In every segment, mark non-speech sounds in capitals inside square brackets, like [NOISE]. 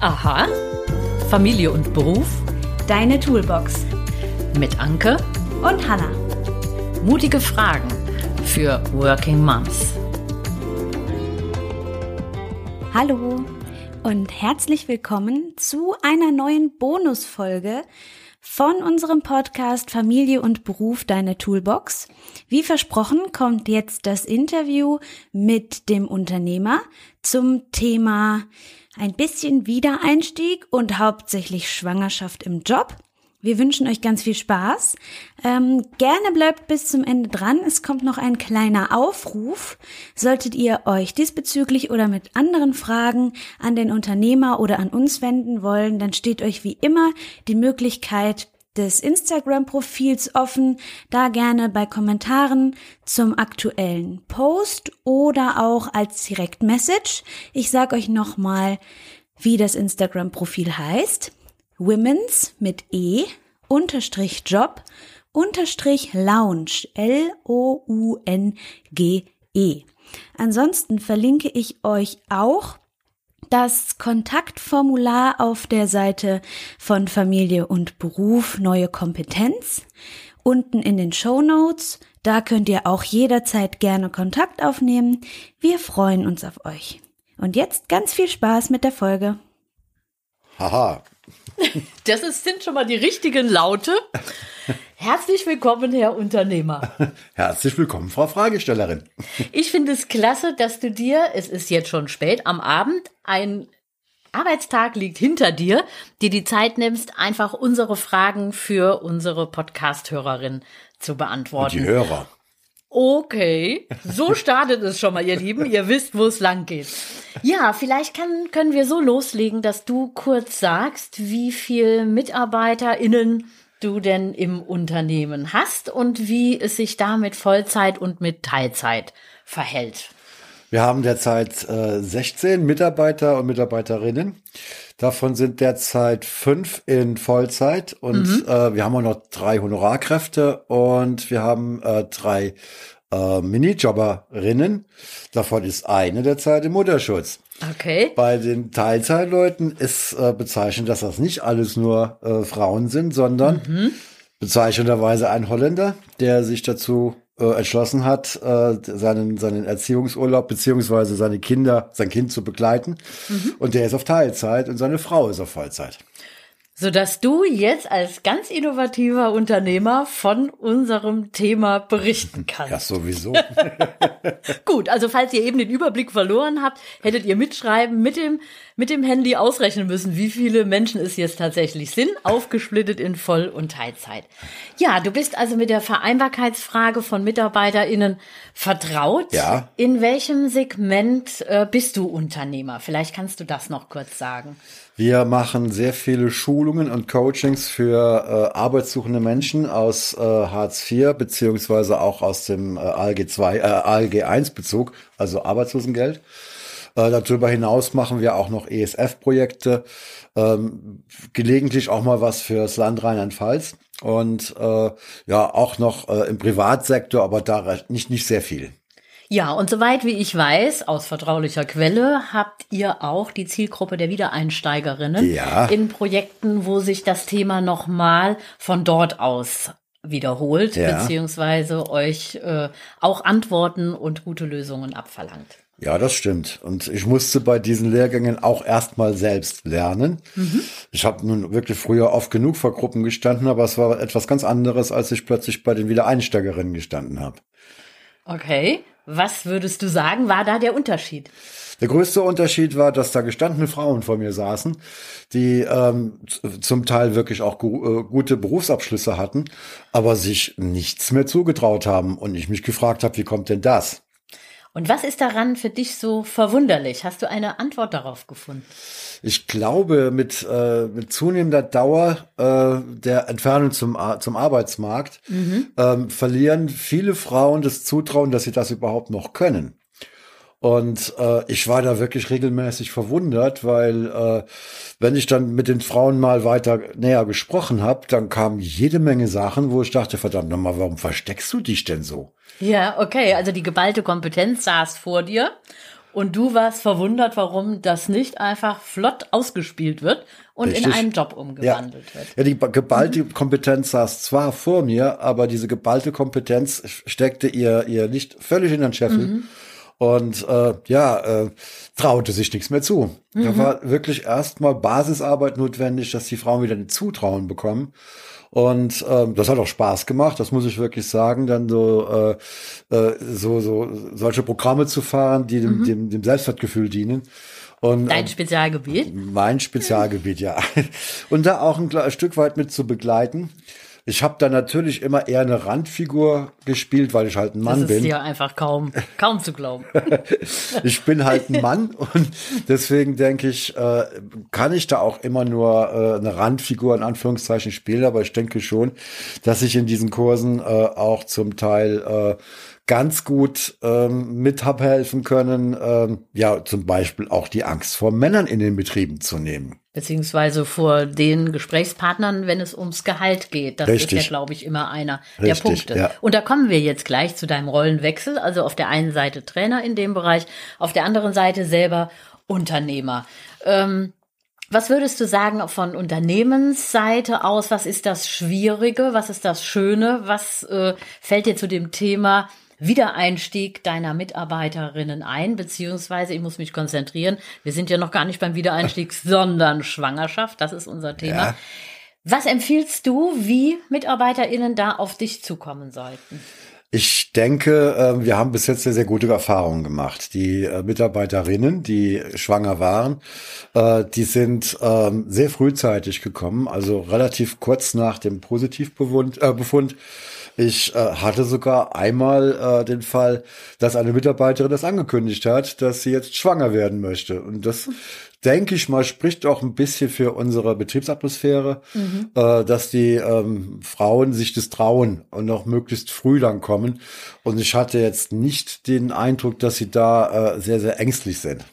Aha. Familie und Beruf. Deine Toolbox. Mit Anke und Hanna. Mutige Fragen für Working Moms. Hallo und herzlich willkommen zu einer neuen Bonusfolge von unserem Podcast Familie und Beruf Deine Toolbox. Wie versprochen kommt jetzt das Interview mit dem Unternehmer zum Thema ein bisschen Wiedereinstieg und hauptsächlich Schwangerschaft im Job. Wir wünschen euch ganz viel Spaß. Ähm, gerne bleibt bis zum Ende dran. Es kommt noch ein kleiner Aufruf. Solltet ihr euch diesbezüglich oder mit anderen Fragen an den Unternehmer oder an uns wenden wollen, dann steht euch wie immer die Möglichkeit des Instagram-Profils offen. Da gerne bei Kommentaren zum aktuellen Post oder auch als Direktmessage. Ich sage euch nochmal, wie das Instagram-Profil heißt. Women's mit E unterstrich Job unterstrich Lounge L-O-U-N-G-E. Ansonsten verlinke ich euch auch das Kontaktformular auf der Seite von Familie und Beruf Neue Kompetenz. Unten in den Show Notes. Da könnt ihr auch jederzeit gerne Kontakt aufnehmen. Wir freuen uns auf euch. Und jetzt ganz viel Spaß mit der Folge. Haha, das ist, sind schon mal die richtigen Laute. [LAUGHS] Herzlich willkommen, Herr Unternehmer. [LAUGHS] Herzlich willkommen, Frau Fragestellerin. Ich finde es klasse, dass du dir, es ist jetzt schon spät am Abend, ein Arbeitstag liegt hinter dir, dir die Zeit nimmst, einfach unsere Fragen für unsere Podcast-Hörerin zu beantworten. Und die Hörer. Okay, so [LAUGHS] startet es schon mal, ihr Lieben. Ihr wisst, wo es lang geht. Ja, vielleicht kann, können wir so loslegen, dass du kurz sagst, wie viel MitarbeiterInnen du denn im Unternehmen hast und wie es sich da mit Vollzeit und mit Teilzeit verhält. Wir haben derzeit äh, 16 Mitarbeiter und Mitarbeiterinnen. Davon sind derzeit fünf in Vollzeit und mhm. äh, wir haben auch noch drei Honorarkräfte und wir haben äh, drei äh, Minijobberinnen. Davon ist eine derzeit im Mutterschutz. Okay. Bei den Teilzeitleuten ist äh, bezeichnend, dass das nicht alles nur äh, Frauen sind, sondern mhm. bezeichnenderweise ein Holländer, der sich dazu äh, entschlossen hat, äh, seinen, seinen Erziehungsurlaub beziehungsweise seine Kinder, sein Kind zu begleiten. Mhm. Und der ist auf Teilzeit und seine Frau ist auf Vollzeit sodass du jetzt als ganz innovativer Unternehmer von unserem Thema berichten kannst. Ja, sowieso. [LAUGHS] Gut, also falls ihr eben den Überblick verloren habt, hättet ihr mitschreiben, mit dem, mit dem Handy ausrechnen müssen, wie viele Menschen es jetzt tatsächlich sind, aufgesplittet in Voll- und Teilzeit. Ja, du bist also mit der Vereinbarkeitsfrage von MitarbeiterInnen vertraut. Ja. In welchem Segment äh, bist du Unternehmer? Vielleicht kannst du das noch kurz sagen. Wir machen sehr viele Schulungen und Coachings für äh, arbeitssuchende Menschen aus äh, Hartz IV beziehungsweise auch aus dem äh, ALG 2, äh, ALG 1 Bezug, also Arbeitslosengeld. Äh, darüber hinaus machen wir auch noch ESF-Projekte, ähm, gelegentlich auch mal was fürs Land Rheinland-Pfalz und äh, ja auch noch äh, im Privatsektor, aber da nicht nicht sehr viel. Ja, und soweit wie ich weiß, aus vertraulicher Quelle, habt ihr auch die Zielgruppe der Wiedereinsteigerinnen ja. in Projekten, wo sich das Thema nochmal von dort aus wiederholt, ja. beziehungsweise euch äh, auch Antworten und gute Lösungen abverlangt. Ja, das stimmt. Und ich musste bei diesen Lehrgängen auch erstmal selbst lernen. Mhm. Ich habe nun wirklich früher oft genug vor Gruppen gestanden, aber es war etwas ganz anderes, als ich plötzlich bei den Wiedereinsteigerinnen gestanden habe. Okay. Was würdest du sagen, war da der Unterschied? Der größte Unterschied war, dass da gestandene Frauen vor mir saßen, die ähm, zum Teil wirklich auch gu äh, gute Berufsabschlüsse hatten, aber sich nichts mehr zugetraut haben. Und ich mich gefragt habe, wie kommt denn das? Und was ist daran für dich so verwunderlich? Hast du eine Antwort darauf gefunden? Ich glaube, mit, äh, mit zunehmender Dauer äh, der Entfernung zum, zum Arbeitsmarkt mhm. ähm, verlieren viele Frauen das Zutrauen, dass sie das überhaupt noch können. Und äh, ich war da wirklich regelmäßig verwundert, weil äh, wenn ich dann mit den Frauen mal weiter näher gesprochen habe, dann kamen jede Menge Sachen, wo ich dachte, verdammt nochmal, warum versteckst du dich denn so? Ja, okay, also die geballte Kompetenz saß vor dir Und du warst verwundert, warum das nicht einfach flott ausgespielt wird und Richtig. in einen Job umgewandelt ja. wird. Ja, die geballte Kompetenz saß zwar vor mir, aber diese geballte Kompetenz steckte ihr, ihr nicht völlig in den Scheffel. Und äh, ja, äh, traute sich nichts mehr zu. Da war wirklich erstmal Basisarbeit notwendig, dass die Frauen wieder ein Zutrauen bekommen. Und ähm, das hat auch Spaß gemacht, das muss ich wirklich sagen, dann so äh, äh, so so solche Programme zu fahren, die dem, dem, dem Selbstwertgefühl dienen. Und Dein ähm, Spezialgebiet? mein Spezialgebiet, ja. [LAUGHS] Und da auch ein, Stück weit mit zu begleiten. Ich habe da natürlich immer eher eine Randfigur gespielt, weil ich halt ein Mann Das ist bin. ja einfach kaum, kaum zu glauben. [LAUGHS] [LAUGHS] Ich bin halt ein Mann und deswegen denke ich, äh, kann ich da auch immer nur äh, eine Randfigur in Anführungszeichen spielen, aber ich denke schon, dass ich in diesen Kursen äh, auch zum Teil äh, ganz gut ähm, mit hab helfen können, ähm, ja, zum Beispiel auch die Angst vor Männern in den Betrieben zu nehmen. Beziehungsweise vor den Gesprächspartnern, wenn es ums Gehalt geht. Das ist Richtig. ja, glaube ich, immer einer Richtig, der Punkte. ja. Und da kommen wir jetzt gleich zu deinem Rollenwechsel. Also auf der einen Seite Trainer in dem Bereich, auf der anderen Seite selber Unternehmer. Ähm, was würdest du sagen von Unternehmensseite aus? Was ist das Schwierige? Was ist das Schöne? Was äh, fällt dir zu dem Thema Wiedereinstieg deiner Mitarbeiterinnen ein? Beziehungsweise, ich muss mich konzentrieren, wir sind ja noch gar nicht beim Wiedereinstieg, [LAUGHS] sondern Schwangerschaft. Das ist unser Thema. Ja. Was empfiehlst du, wie MitarbeiterInnen da auf dich zukommen sollten? Ich denke, äh, wir haben bis jetzt sehr, sehr gute Erfahrungen gemacht. Die äh, Mitarbeiterinnen, die schwanger waren, äh, die sind ähm, sehr frühzeitig gekommen, also relativ kurz nach dem Positivbefund. Ich äh, hatte sogar einmal äh, den Fall, dass eine Mitarbeiterin das angekündigt hat, dass sie jetzt schwanger werden möchte. Und das, denke ich mal, spricht auch ein bisschen für unsere Betriebsatmosphäre, äh, dass die ähm, Frauen sich das trauen und auch möglichst früh dann kommen. Und ich hatte jetzt nicht den Eindruck, dass sie da äh, sehr, sehr ängstlich sind.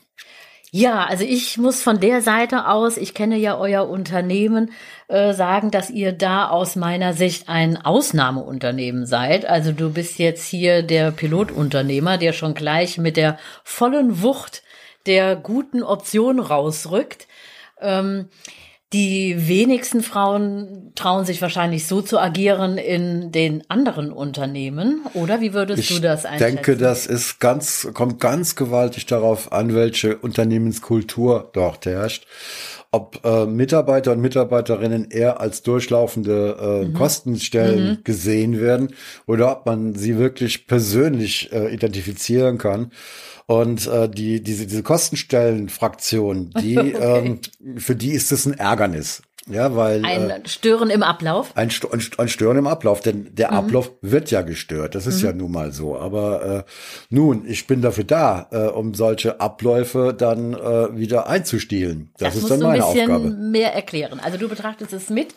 Ja, also ich muss von der Seite aus, ich kenne ja euer Unternehmen, äh, sagen, dass ihr da aus meiner Sicht ein Ausnahmeunternehmen seid. Also du bist jetzt hier der Pilotunternehmer, der schon gleich mit der vollen Wucht der guten Option rausrückt. Ähm, die wenigsten Frauen trauen sich wahrscheinlich so zu agieren in den anderen Unternehmen, oder? Wie würdest Ich du das einschätzen? denke, das ist ganz, kommt ganz gewaltig darauf an, welche Unternehmenskultur dort herrscht. Ob äh, Mitarbeiter und Mitarbeiterinnen eher als durchlaufende äh, Kostenstellen gesehen werden oder ob man sie wirklich persönlich äh, identifizieren kann. Und äh, die, diese, diese Kostenstellenfraktion, die, [LAUGHS] ähm, für die ist es ein Ärgernis. Ja, weil äh, Ein Stören im Ablauf? ein, ein St- ein Stören im Ablauf, denn der Mhm. Ablauf wird ja gestört. Das ist ja nun mal so. Aber äh, nun, ich bin dafür da, äh, um solche Abläufe dann äh, wieder einzustielen. Das, ist musst dann du ein meine bisschen Aufgabe. mehr erklären. Also du betrachtest es mit,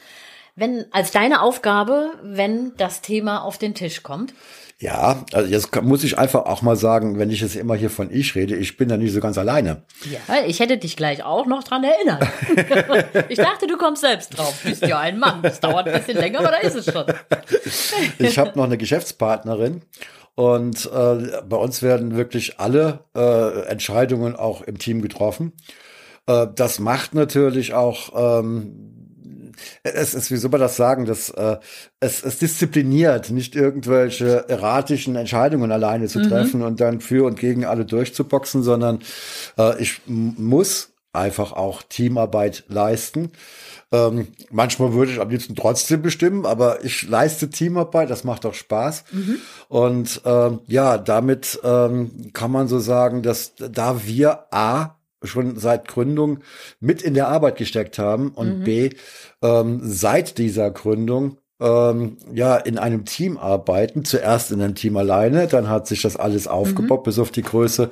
wenn als deine Aufgabe, wenn das Thema auf den Tisch kommt. Ja, also jetzt muss ich einfach auch mal sagen, wenn ich jetzt immer hier von ich rede, ich bin da nicht so ganz alleine. Ja, ich hätte dich gleich auch noch dran erinnert. [LAUGHS] ich dachte, du kommst selbst drauf. Bist ja ein Mann. Das dauert ein bisschen länger, aber da ist es schon. [LAUGHS] Ich habe noch eine Geschäftspartnerin und äh, bei uns werden wirklich alle äh, Entscheidungen auch im Team getroffen. Äh, das macht natürlich auch ähm, es ist, wie soll man das sagen, das, äh, es, es diszipliniert, nicht irgendwelche erratischen Entscheidungen alleine zu treffen und dann für und gegen alle durchzuboxen, sondern äh, ich muss einfach auch Teamarbeit leisten. Ähm, manchmal würde ich am liebsten trotzdem bestimmen, aber ich leiste Teamarbeit, das macht auch Spaß. Und ähm, ja, damit ähm, kann man so sagen, dass da wir A schon seit Gründung mit in der Arbeit gesteckt haben und B ähm, seit dieser Gründung ähm, ja in einem Team arbeiten. Zuerst in einem Team alleine, dann hat sich das alles aufgebaut bis auf die Größe,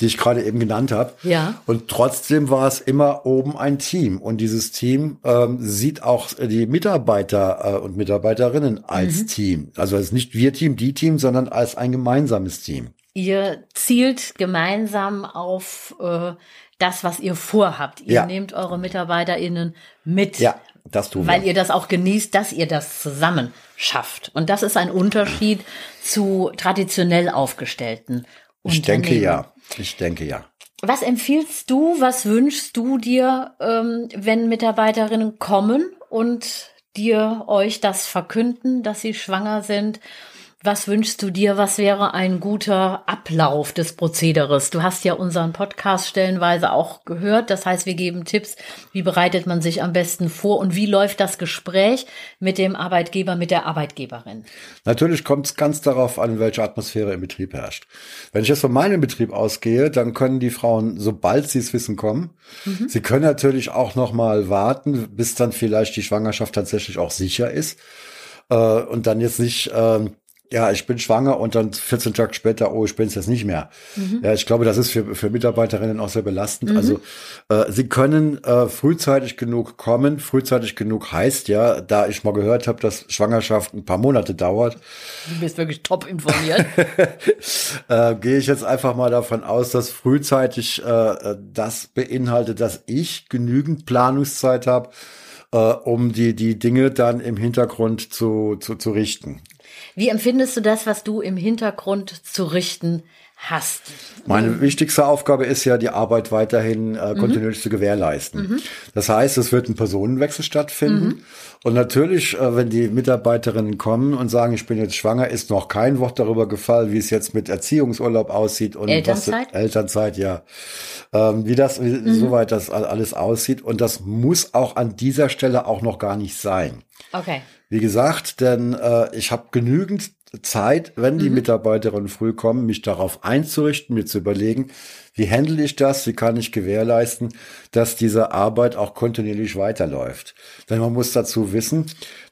die ich gerade eben genannt habe. Ja. Und trotzdem war es immer oben ein Team. Und dieses Team ähm, sieht auch die Mitarbeiter äh, und Mitarbeiterinnen als Team. Also es ist nicht wir Team, die Team, sondern als ein gemeinsames Team. Ihr zielt gemeinsam auf äh, das, was ihr vorhabt. Ihr Ja. nehmt eure MitarbeiterInnen mit. Ja, das tun weil wir. ihr das auch genießt, dass ihr das zusammen schafft. Und das ist ein Unterschied zu traditionell aufgestellten Ich denke Unternehmen. ja. Ich denke ja. Was empfiehlst du, was wünschst du dir, ähm, wenn Mitarbeiterinnen kommen und dir euch das verkünden, dass sie schwanger sind? Was wünschst du dir? Was wäre ein guter Ablauf des Prozederes? Du hast ja unseren Podcast stellenweise auch gehört. Das heißt, wir geben Tipps. Wie bereitet man sich am besten vor und wie läuft das Gespräch mit dem Arbeitgeber, mit der Arbeitgeberin? Natürlich kommt es ganz darauf an, welche Atmosphäre im Betrieb herrscht. Wenn ich jetzt von meinem Betrieb ausgehe, dann können die Frauen, sobald sie es wissen, kommen. Mhm. Sie können natürlich auch noch mal warten, bis dann vielleicht die Schwangerschaft tatsächlich auch sicher ist äh, und dann jetzt nicht äh, ja, ich bin schwanger und dann 14 Tage später, oh, ich bin es jetzt nicht mehr. Mhm. Ja, ich glaube, das ist für, für Mitarbeiterinnen auch sehr belastend. Mhm. Also äh, sie können äh, frühzeitig genug kommen. Frühzeitig genug heißt ja, da ich mal gehört habe, dass Schwangerschaft ein paar Monate dauert. Du bist wirklich top informiert. [LAUGHS] äh, Gehe ich jetzt einfach mal davon aus, dass frühzeitig äh, das beinhaltet, dass ich genügend Planungszeit habe, äh, um die, die Dinge dann im Hintergrund zu, zu, zu richten. Wie empfindest du das, was du im Hintergrund zu richten hast? Meine wichtigste Aufgabe ist ja, die Arbeit weiterhin äh, kontinuierlich mhm. zu gewährleisten. Mhm. Das heißt, es wird ein Personenwechsel stattfinden. Mhm. Und natürlich, äh, wenn die Mitarbeiterinnen kommen und sagen, ich bin jetzt schwanger, ist noch kein Wort darüber gefallen, wie es jetzt mit Erziehungsurlaub aussieht und Elternzeit, was, Elternzeit, ja, ähm, wie das, wie, mhm. soweit das alles aussieht. Und das muss auch an dieser Stelle auch noch gar nicht sein. Okay. Wie gesagt, denn äh, ich habe genügend Zeit, wenn die mhm. Mitarbeiterinnen früh kommen, mich darauf einzurichten, mir zu überlegen, wie handle ich das, wie kann ich gewährleisten, dass diese Arbeit auch kontinuierlich weiterläuft. Denn man muss dazu wissen,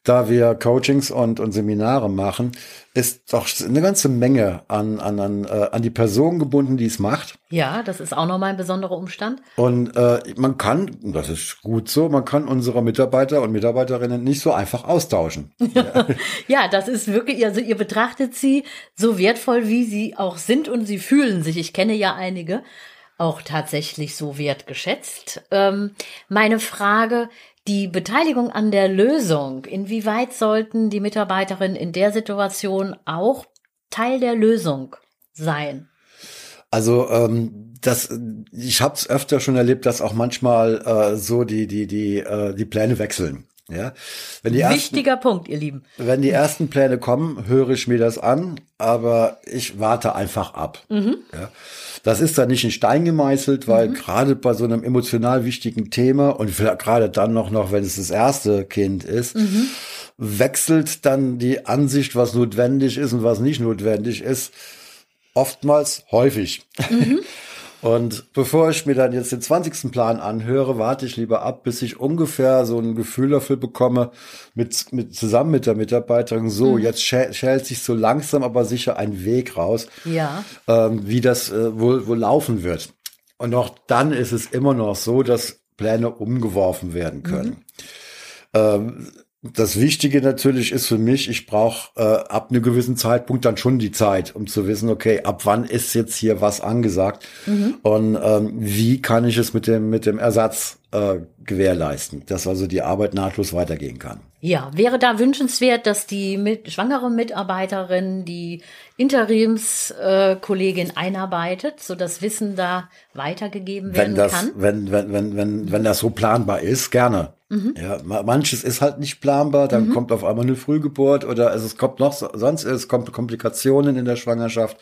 da wir Coachings und, und Seminare machen, ist doch eine ganze Menge an, an, an, äh, an die Person gebunden, die es macht. Ja, das ist auch nochmal ein besonderer Umstand. Und äh, man kann, das ist gut so, man kann unsere Mitarbeiter und Mitarbeiterinnen nicht so einfach austauschen. [LAUGHS] ja. das ist wirklich, also ihr betrachtet sie so wertvoll, wie sie auch sind und sie fühlen sich. Ich kenne ja einige auch tatsächlich so wertgeschätzt. Ähm, meine Frage, die Beteiligung an der Lösung, inwieweit sollten die Mitarbeiterinnen in der Situation auch Teil der Lösung sein? Also ähm, das, ich habe es öfter schon erlebt, dass auch manchmal äh, so die die die äh, die Pläne wechseln. Ja, wenn die Wichtiger ersten, Punkt, ihr Lieben. Wenn die ersten Pläne kommen, höre ich mir das an, aber ich warte einfach ab. Mhm. Ja. Das ist dann nicht in Stein gemeißelt, weil mhm. gerade bei so einem emotional wichtigen Thema und gerade dann noch, noch, wenn es das erste Kind ist, mhm. wechselt dann die Ansicht, was notwendig ist und was nicht notwendig ist, oftmals häufig. [LAUGHS] Und bevor ich mir dann jetzt den 20. Plan anhöre, warte ich lieber ab, bis ich ungefähr so ein Gefühl dafür bekomme, mit, mit zusammen mit der Mitarbeiterin, so, mhm. jetzt schält sich so langsam aber sicher ein Weg raus, ja. ähm, wie das äh, wohl, wohl laufen wird. Und auch dann ist es immer noch so, dass Pläne umgeworfen werden können. Mhm. Ähm, das Wichtige natürlich ist für mich, ich brauche äh, ab einem gewissen Zeitpunkt dann schon die Zeit, um zu wissen, okay, ab wann ist jetzt hier was angesagt mhm. und ähm, wie kann ich es mit dem mit dem Ersatz äh, gewährleisten, dass also die Arbeit nahtlos weitergehen kann. Ja, wäre da wünschenswert, dass die mit, schwangere Mitarbeiterin die Interimskollegin äh, einarbeitet, so das Wissen da weitergegeben werden wenn das, kann? Wenn, wenn, wenn, wenn, wenn das so planbar ist, gerne. Mhm. Ja, manches ist halt nicht planbar, dann mhm. kommt auf einmal eine Frühgeburt oder also es kommt noch sonst es kommt Komplikationen in der Schwangerschaft.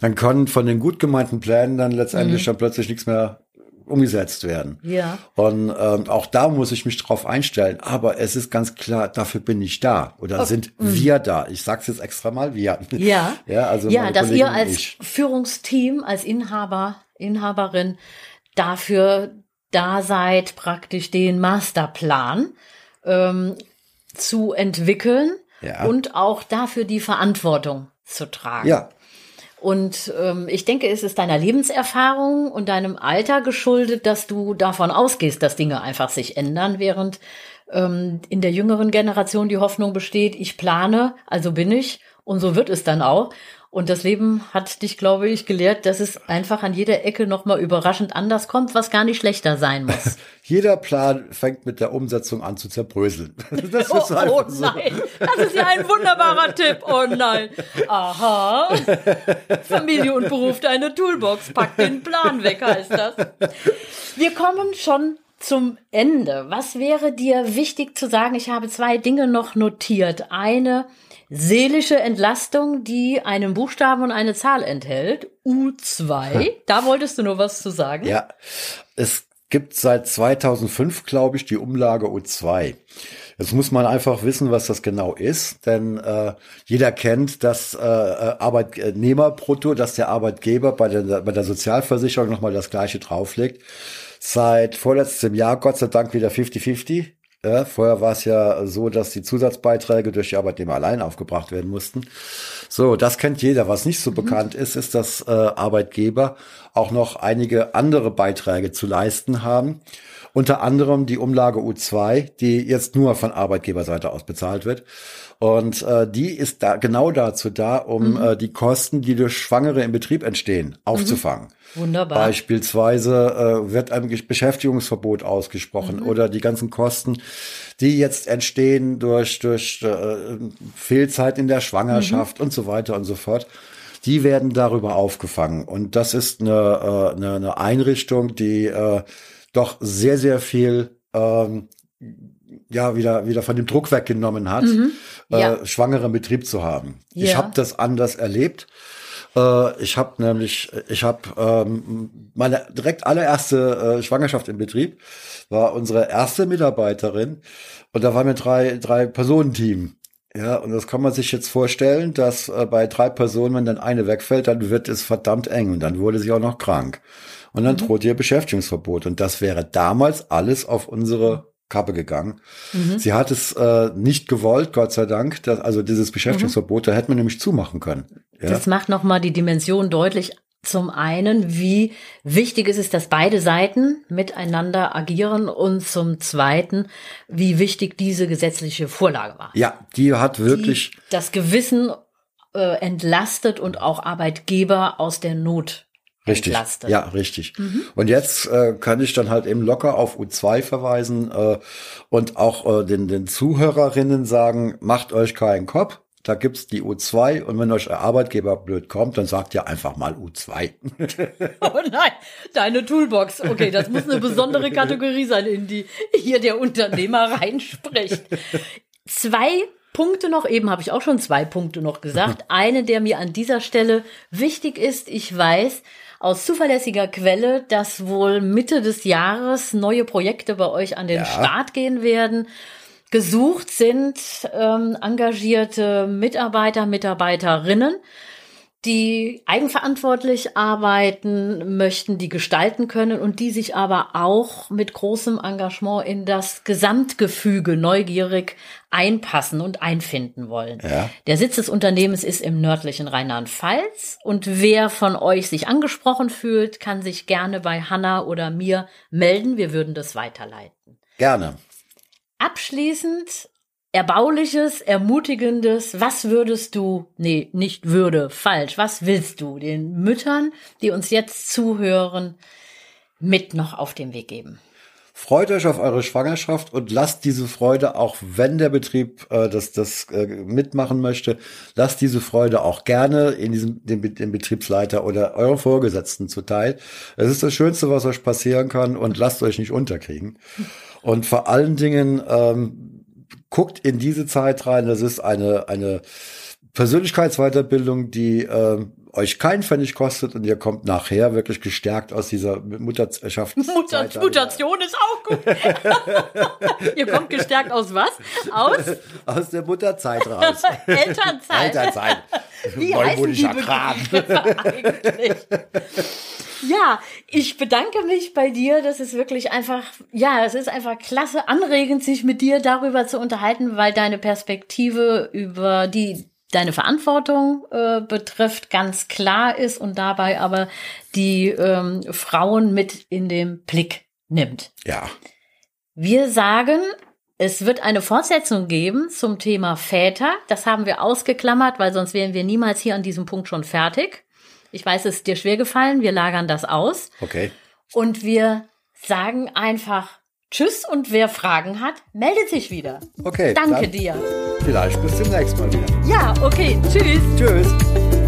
Dann können von den gut gemeinten Plänen dann letztendlich mhm. dann plötzlich nichts mehr umgesetzt werden. Ja. Und ähm, auch da muss ich mich drauf einstellen. Aber es ist ganz klar, dafür bin ich da oder okay. sind mhm. wir da. Ich sag's jetzt extra mal wir. Ja. [LAUGHS] ja, also ja, dass Kollegin ihr als Führungsteam, als Inhaber, Inhaberin dafür da seid, praktisch den Masterplan ähm, zu entwickeln ja. und auch dafür die Verantwortung zu tragen. Ja, und ähm, ich denke, es ist deiner Lebenserfahrung und deinem Alter geschuldet, dass du davon ausgehst, dass Dinge einfach sich ändern, während ähm, in der jüngeren Generation die Hoffnung besteht, ich plane, also bin ich und so wird es dann auch. Und das Leben hat dich, glaube ich, gelehrt, dass es einfach an jeder Ecke nochmal überraschend anders kommt, was gar nicht schlechter sein muss. [LAUGHS] Jeder Plan fängt mit der Umsetzung an zu zerbröseln. [LAUGHS] Das oh, oh nein, das ist ja ein wunderbarer [LAUGHS] Tipp. Oh nein. Aha. Familie und Beruf, deine Toolbox. Pack den Plan weg, heißt das. Wir kommen schon zum Ende. Was wäre dir wichtig zu sagen? Ich habe zwei Dinge noch notiert. Eine seelische Entlastung, die einen Buchstaben und eine Zahl enthält. U2. [LAUGHS] Da wolltest du nur was zu sagen? Ja, es gibt seit 2005, glaube ich, die Umlage U2. Jetzt muss man einfach wissen, was das genau ist, denn äh, jeder kennt das äh, äh Arbeitnehmerbrutto, dass der Arbeitgeber bei der, bei der Sozialversicherung nochmal das gleiche drauflegt. Seit vorletztem Jahr, Gott sei Dank, wieder 50-50. Ja, vorher war es ja so, dass die Zusatzbeiträge durch die Arbeitnehmer allein aufgebracht werden mussten. So, das kennt jeder. Was nicht so mhm. bekannt ist, ist, dass äh, Arbeitgeber auch noch einige andere Beiträge zu leisten haben. Unter anderem die Umlage U2, die jetzt nur von Arbeitgeberseite aus bezahlt wird. Und äh, die ist da genau dazu da, um mhm. äh, die Kosten, die durch Schwangere im Betrieb entstehen, aufzufangen. Mhm. Wunderbar. Beispielsweise äh, wird ein Beschäftigungsverbot ausgesprochen mhm. oder die ganzen Kosten, die jetzt entstehen durch, durch äh, Fehlzeit in der Schwangerschaft mhm. und so weiter und so fort. Die werden darüber aufgefangen. Und das ist eine, äh, eine, eine Einrichtung, die äh, doch sehr, sehr viel ähm, ja wieder wieder von dem Druck weggenommen hat, mhm. ja. äh, schwangeren Betrieb zu haben. Ja. Ich habe das anders erlebt. Äh, ich habe nämlich, ich habe ähm, meine direkt allererste äh, Schwangerschaft im Betrieb war unsere erste Mitarbeiterin und da waren wir drei drei Personenteam. Ja, und das kann man sich jetzt vorstellen, dass äh, bei drei Personen, wenn dann eine wegfällt, dann wird es verdammt eng und dann wurde sie auch noch krank. Und dann mhm. droht ihr Beschäftigungsverbot. Und das wäre damals alles auf unsere Kappe gegangen. Mhm. Sie hat es äh, nicht gewollt, Gott sei Dank. Dass, also dieses Beschäftigungsverbot, mhm. da hätten wir nämlich zumachen können. Ja? Das macht nochmal die Dimension deutlich. Zum einen, wie wichtig ist es, dass beide Seiten miteinander agieren und zum zweiten, wie wichtig diese gesetzliche Vorlage war. Ja, die hat wirklich die das Gewissen äh, entlastet und auch Arbeitgeber aus der Not Richtig, entlastet. ja, richtig. Mhm. Und jetzt äh, kann ich dann halt eben locker auf U2 verweisen äh, und auch äh, den, den Zuhörerinnen sagen, macht euch keinen Kopf, da gibt's die U2 und wenn euch euer Arbeitgeber blöd kommt, dann sagt ihr einfach mal U2. [LAUGHS] oh nein, deine Toolbox. Okay, das muss eine besondere Kategorie sein, in die hier der Unternehmer reinspricht. Zwei Punkte noch, eben habe ich auch schon zwei Punkte noch gesagt. [LAUGHS] Eine, der mir an dieser Stelle wichtig ist, ich weiß, aus zuverlässiger Quelle, dass wohl Mitte des Jahres neue Projekte bei euch an den ja. Start gehen werden. Gesucht sind ähm, engagierte Mitarbeiter, Mitarbeiterinnen die eigenverantwortlich arbeiten möchten, die gestalten können und die sich aber auch mit großem Engagement in das Gesamtgefüge neugierig einpassen und einfinden wollen. Ja. Der Sitz des Unternehmens ist im nördlichen Rheinland-Pfalz und wer von euch sich angesprochen fühlt, kann sich gerne bei Hanna oder mir melden. Wir würden das weiterleiten. Gerne. Abschließend Erbauliches, Ermutigendes, was würdest du, nee, nicht würde, falsch, was willst du den Müttern, die uns jetzt zuhören, mit noch auf den Weg geben? Freut euch auf eure Schwangerschaft und lasst diese Freude, auch wenn der Betrieb äh, das, das äh, mitmachen möchte, lasst diese Freude auch gerne in diesem, dem, dem Betriebsleiter oder eurem Vorgesetzten zuteil. Es ist das Schönste, was euch passieren kann und lasst euch nicht unterkriegen. Und vor allen Dingen, ähm, guckt in diese Zeit rein. Das ist eine, eine Persönlichkeitsweiterbildung, die äh, euch keinen Pfennig kostet und ihr kommt nachher wirklich gestärkt aus dieser Mutterschaft. [LAUGHS] Mutter Mutation ist auch gut. [LAUGHS] ihr kommt gestärkt aus was? Aus? Aus der Mutterzeit raus. [LAUGHS] Elternzeit. Elternzeit. Wie heißen die Begriffe eigentlich? Ja, ich bedanke mich bei dir. Das ist wirklich einfach, ja, es ist einfach klasse, anregend, sich mit dir darüber zu unterhalten, weil deine Perspektive über die deine Verantwortung äh, betrifft, ganz klar ist und dabei aber die ähm, Frauen mit in den Blick nimmt. Ja. Wir sagen, Es wird eine Fortsetzung geben zum Thema Väter. Das haben wir ausgeklammert, weil sonst wären wir niemals hier an diesem Punkt schon fertig. Ich weiß, es ist dir schwer gefallen. Wir lagern das aus. Okay. Und wir sagen einfach Tschüss und wer Fragen hat, meldet sich wieder. Okay. Danke dir. Vielleicht bis zum nächsten Mal wieder. Ja, okay. Tschüss. Tschüss.